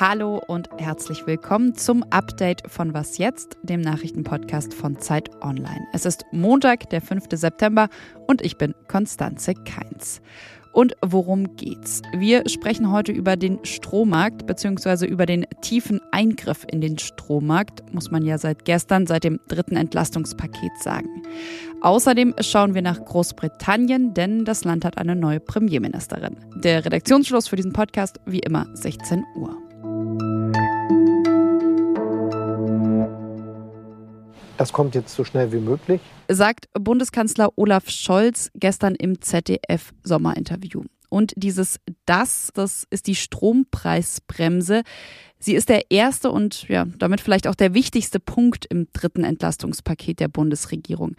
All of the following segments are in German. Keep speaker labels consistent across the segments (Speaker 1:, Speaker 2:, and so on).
Speaker 1: Hallo und herzlich willkommen zum Update von Was jetzt, dem Nachrichtenpodcast von Zeit Online. Es ist Montag, der 5. September und ich bin Konstanze Keins. Und worum geht's? Wir sprechen heute über den Strommarkt bzw. über den tiefen Eingriff in den Strommarkt, muss man ja seit gestern, seit dem dritten Entlastungspaket sagen. Außerdem schauen wir nach Großbritannien, denn das Land hat eine neue Premierministerin. Der Redaktionsschluss für diesen Podcast wie immer 16 Uhr.
Speaker 2: Das kommt jetzt so schnell wie möglich.
Speaker 1: Sagt Bundeskanzler Olaf Scholz gestern im ZDF-Sommerinterview. Und dieses Das, das ist die Strompreisbremse. Sie ist der erste und ja, damit vielleicht auch der wichtigste Punkt im dritten Entlastungspaket der Bundesregierung.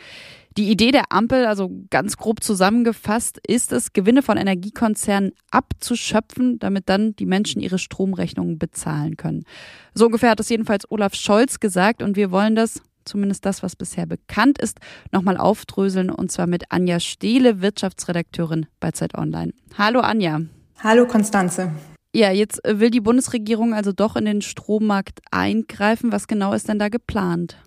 Speaker 1: Die Idee der Ampel, also ganz grob zusammengefasst, ist es, Gewinne von Energiekonzernen abzuschöpfen, damit dann die Menschen ihre Stromrechnungen bezahlen können. So ungefähr hat es jedenfalls Olaf Scholz gesagt und wir wollen das zumindest das, was bisher bekannt ist, nochmal aufdröseln und zwar mit Anja Stehle, Wirtschaftsredakteurin bei Zeit Online. Hallo Anja.
Speaker 3: Hallo Konstanze.
Speaker 1: Ja, jetzt will die Bundesregierung also doch in den Strommarkt eingreifen. Was genau ist denn da geplant?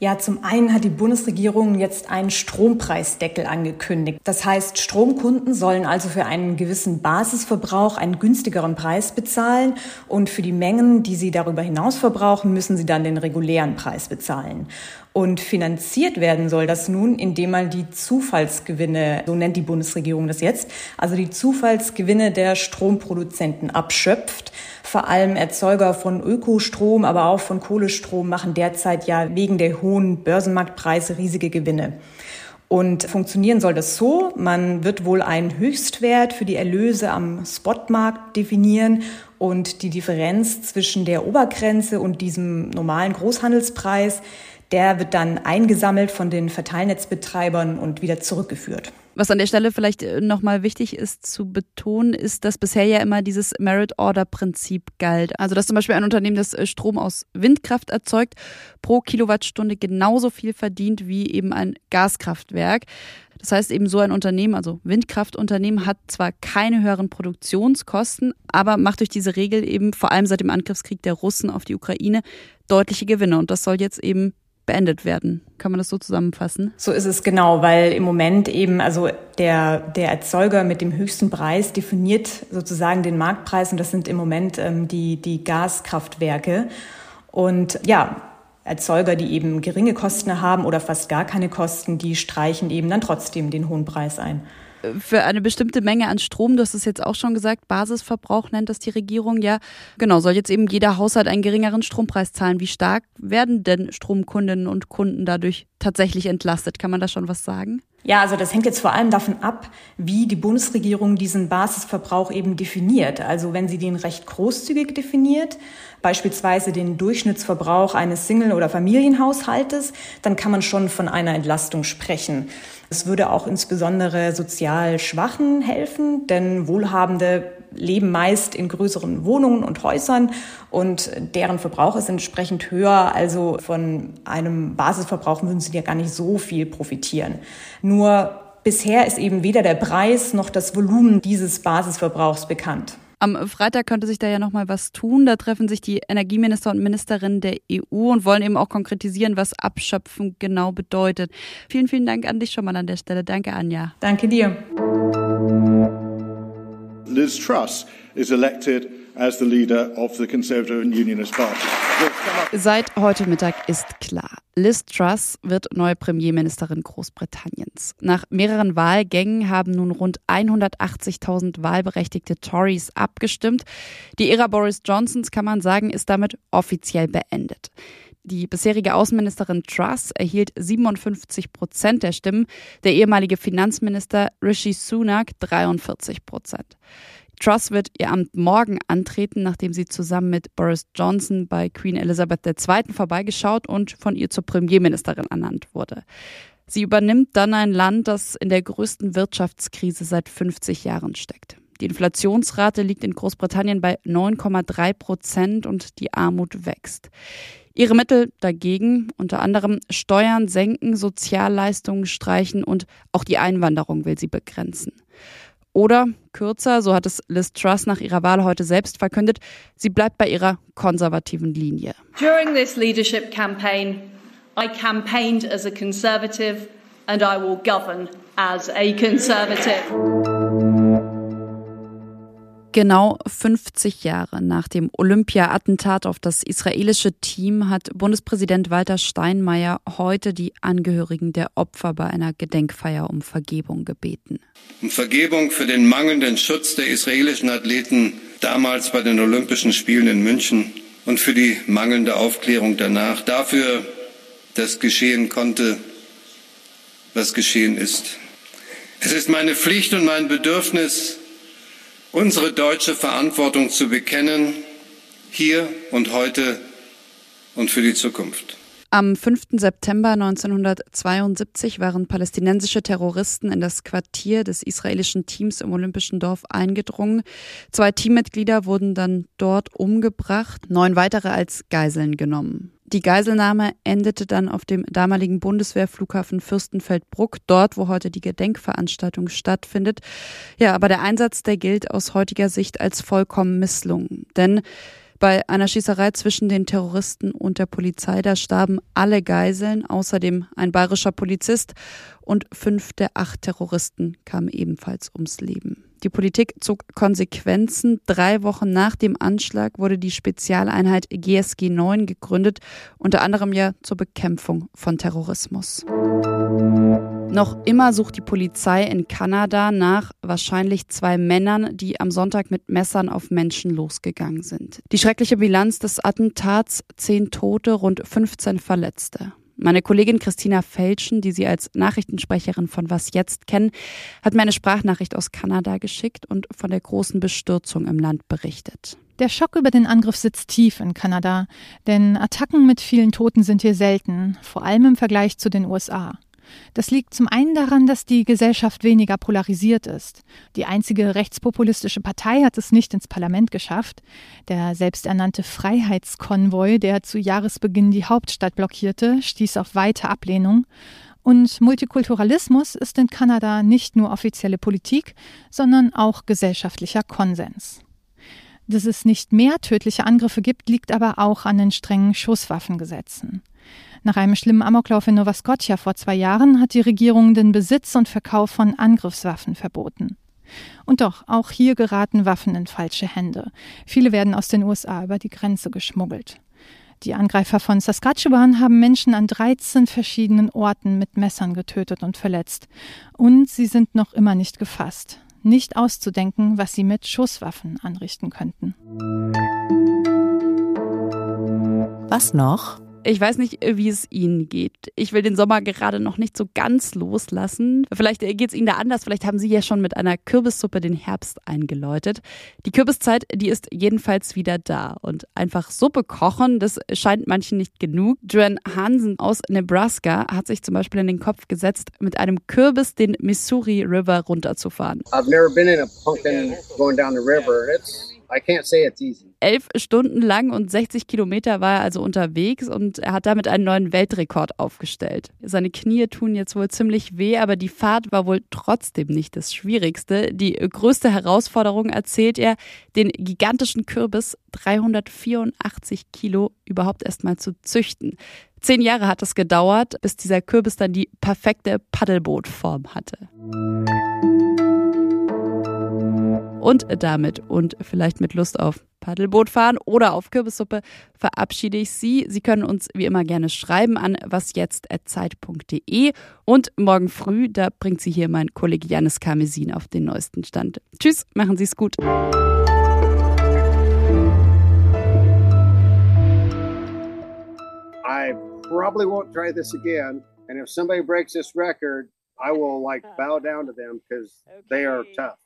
Speaker 3: Ja, zum einen hat die Bundesregierung jetzt einen Strompreisdeckel angekündigt. Das heißt, Stromkunden sollen also für einen gewissen Basisverbrauch einen günstigeren Preis bezahlen und für die Mengen, die sie darüber hinaus verbrauchen, müssen sie dann den regulären Preis bezahlen. Und finanziert werden soll das nun, indem man die Zufallsgewinne, so nennt die Bundesregierung das jetzt, also die Zufallsgewinne der Stromproduzenten abschöpft. Vor allem Erzeuger von Ökostrom, aber auch von Kohlestrom machen derzeit ja wegen der hohen Börsenmarktpreise riesige Gewinne. Und funktionieren soll das so, man wird wohl einen Höchstwert für die Erlöse am Spotmarkt definieren und die Differenz zwischen der Obergrenze und diesem normalen Großhandelspreis, der wird dann eingesammelt von den Verteilnetzbetreibern und wieder zurückgeführt.
Speaker 1: Was an der Stelle vielleicht äh, nochmal wichtig ist zu betonen, ist, dass bisher ja immer dieses Merit-Order-Prinzip galt. Also dass zum Beispiel ein Unternehmen, das äh, Strom aus Windkraft erzeugt, pro Kilowattstunde genauso viel verdient wie eben ein Gaskraftwerk. Das heißt eben so ein Unternehmen, also Windkraftunternehmen, hat zwar keine höheren Produktionskosten, aber macht durch diese Regel eben vor allem seit dem Angriffskrieg der Russen auf die Ukraine deutliche Gewinne. Und das soll jetzt eben beendet werden. Kann man das so zusammenfassen?
Speaker 3: So ist es genau, weil im Moment eben, also der, der Erzeuger mit dem höchsten Preis definiert sozusagen den Marktpreis und das sind im Moment ähm, die, die Gaskraftwerke. Und ja, Erzeuger, die eben geringe Kosten haben oder fast gar keine Kosten, die streichen eben dann trotzdem den hohen Preis ein
Speaker 1: für eine bestimmte Menge an Strom, du hast es jetzt auch schon gesagt, Basisverbrauch nennt das die Regierung ja. Genau, soll jetzt eben jeder Haushalt einen geringeren Strompreis zahlen. Wie stark werden denn Stromkundinnen und Kunden dadurch tatsächlich entlastet? Kann man da schon was sagen?
Speaker 3: Ja, also das hängt jetzt vor allem davon ab, wie die Bundesregierung diesen Basisverbrauch eben definiert. Also wenn sie den recht großzügig definiert, beispielsweise den Durchschnittsverbrauch eines Single- oder Familienhaushaltes, dann kann man schon von einer Entlastung sprechen. Es würde auch insbesondere sozial Schwachen helfen, denn Wohlhabende leben meist in größeren Wohnungen und Häusern und deren Verbrauch ist entsprechend höher. Also von einem Basisverbrauch würden sie ja gar nicht so viel profitieren. Nur bisher ist eben weder der Preis noch das Volumen dieses Basisverbrauchs bekannt.
Speaker 1: Am Freitag könnte sich da ja noch mal was tun. Da treffen sich die Energieminister und Ministerinnen der EU und wollen eben auch konkretisieren, was Abschöpfen genau bedeutet. Vielen, vielen Dank an dich schon mal an der Stelle. Danke, Anja.
Speaker 3: Danke dir.
Speaker 4: Liz Truss is elected as the leader of the Conservative and Unionist Party.
Speaker 1: Seit heute Mittag ist klar, Liz Truss wird neue Premierministerin Großbritanniens. Nach mehreren Wahlgängen haben nun rund 180.000 wahlberechtigte Tories abgestimmt. Die Ära Boris Johnsons, kann man sagen, ist damit offiziell beendet. Die bisherige Außenministerin Truss erhielt 57 Prozent der Stimmen, der ehemalige Finanzminister Rishi Sunak 43 Prozent. Truss wird ihr Amt morgen antreten, nachdem sie zusammen mit Boris Johnson bei Queen Elizabeth II. vorbeigeschaut und von ihr zur Premierministerin ernannt wurde. Sie übernimmt dann ein Land, das in der größten Wirtschaftskrise seit 50 Jahren steckt. Die Inflationsrate liegt in Großbritannien bei 9,3 Prozent und die Armut wächst. Ihre Mittel dagegen unter anderem Steuern senken, Sozialleistungen streichen und auch die Einwanderung will sie begrenzen. Oder kürzer, so hat es Liz Truss nach ihrer Wahl heute selbst verkündet, sie bleibt bei ihrer konservativen Linie.
Speaker 5: During this leadership campaign, I campaigned as a conservative and I will govern as a conservative.
Speaker 1: Genau 50 Jahre nach dem Olympia-Attentat auf das israelische Team hat Bundespräsident Walter Steinmeier heute die Angehörigen der Opfer bei einer Gedenkfeier um Vergebung gebeten.
Speaker 6: Um Vergebung für den mangelnden Schutz der israelischen Athleten damals bei den Olympischen Spielen in München und für die mangelnde Aufklärung danach. Dafür, dass geschehen konnte, was geschehen ist. Es ist meine Pflicht und mein Bedürfnis, unsere deutsche Verantwortung zu bekennen, hier und heute und für die Zukunft.
Speaker 1: Am 5. September 1972 waren palästinensische Terroristen in das Quartier des israelischen Teams im Olympischen Dorf eingedrungen. Zwei Teammitglieder wurden dann dort umgebracht, neun weitere als Geiseln genommen. Die Geiselnahme endete dann auf dem damaligen Bundeswehrflughafen Fürstenfeldbruck, dort, wo heute die Gedenkveranstaltung stattfindet. Ja, aber der Einsatz, der gilt aus heutiger Sicht als vollkommen misslungen. Denn bei einer Schießerei zwischen den Terroristen und der Polizei, da starben alle Geiseln, außerdem ein bayerischer Polizist und fünf der acht Terroristen kamen ebenfalls ums Leben. Die Politik zog Konsequenzen. Drei Wochen nach dem Anschlag wurde die Spezialeinheit GSG 9 gegründet, unter anderem ja zur Bekämpfung von Terrorismus. Noch immer sucht die Polizei in Kanada nach wahrscheinlich zwei Männern, die am Sonntag mit Messern auf Menschen losgegangen sind. Die schreckliche Bilanz des Attentats, zehn Tote, rund 15 Verletzte. Meine Kollegin Christina Felschen, die Sie als Nachrichtensprecherin von Was Jetzt kennen, hat mir eine Sprachnachricht aus Kanada geschickt und von der großen Bestürzung im Land berichtet.
Speaker 3: Der Schock über den Angriff sitzt tief in Kanada, denn Attacken mit vielen Toten sind hier selten, vor allem im Vergleich zu den USA. Das liegt zum einen daran, dass die Gesellschaft weniger polarisiert ist. Die einzige rechtspopulistische Partei hat es nicht ins Parlament geschafft. Der selbsternannte Freiheitskonvoi, der zu Jahresbeginn die Hauptstadt blockierte, stieß auf weite Ablehnung. Und Multikulturalismus ist in Kanada nicht nur offizielle Politik, sondern auch gesellschaftlicher Konsens. Dass es nicht mehr tödliche Angriffe gibt, liegt aber auch an den strengen Schusswaffengesetzen. Nach einem schlimmen Amoklauf in Nova Scotia vor zwei Jahren hat die Regierung den Besitz und Verkauf von Angriffswaffen verboten. Und doch, auch hier geraten Waffen in falsche Hände. Viele werden aus den USA über die Grenze geschmuggelt. Die Angreifer von Saskatchewan haben Menschen an 13 verschiedenen Orten mit Messern getötet und verletzt. Und sie sind noch immer nicht gefasst. Nicht auszudenken, was sie mit Schusswaffen anrichten könnten.
Speaker 7: Was noch?
Speaker 1: Ich weiß nicht, wie es Ihnen geht. Ich will den Sommer gerade noch nicht so ganz loslassen. Vielleicht geht es Ihnen da anders. Vielleicht haben Sie ja schon mit einer Kürbissuppe den Herbst eingeläutet. Die Kürbiszeit, die ist jedenfalls wieder da. Und einfach Suppe kochen, das scheint manchen nicht genug. Joanne Hansen aus Nebraska hat sich zum Beispiel in den Kopf gesetzt, mit einem Kürbis den Missouri River runterzufahren. I've never been in a pumpkin going down the river. It's Elf Stunden lang und 60 Kilometer war er also unterwegs und er hat damit einen neuen Weltrekord aufgestellt. Seine Knie tun jetzt wohl ziemlich weh, aber die Fahrt war wohl trotzdem nicht das Schwierigste. Die größte Herausforderung erzählt er, den gigantischen Kürbis 384 Kilo überhaupt erstmal zu züchten. Zehn Jahre hat es gedauert, bis dieser Kürbis dann die perfekte Paddelbootform hatte. Und damit und vielleicht mit Lust auf Paddelboot fahren oder auf Kürbissuppe verabschiede ich Sie. Sie können uns wie immer gerne schreiben an wasjetzt.zeit.de und morgen früh, da bringt Sie hier mein Kollege Janis Karmesin auf den neuesten Stand. Tschüss, machen Sie es gut.
Speaker 8: I probably won't try this again. And if somebody breaks this record, I will like bow down to them because they are tough.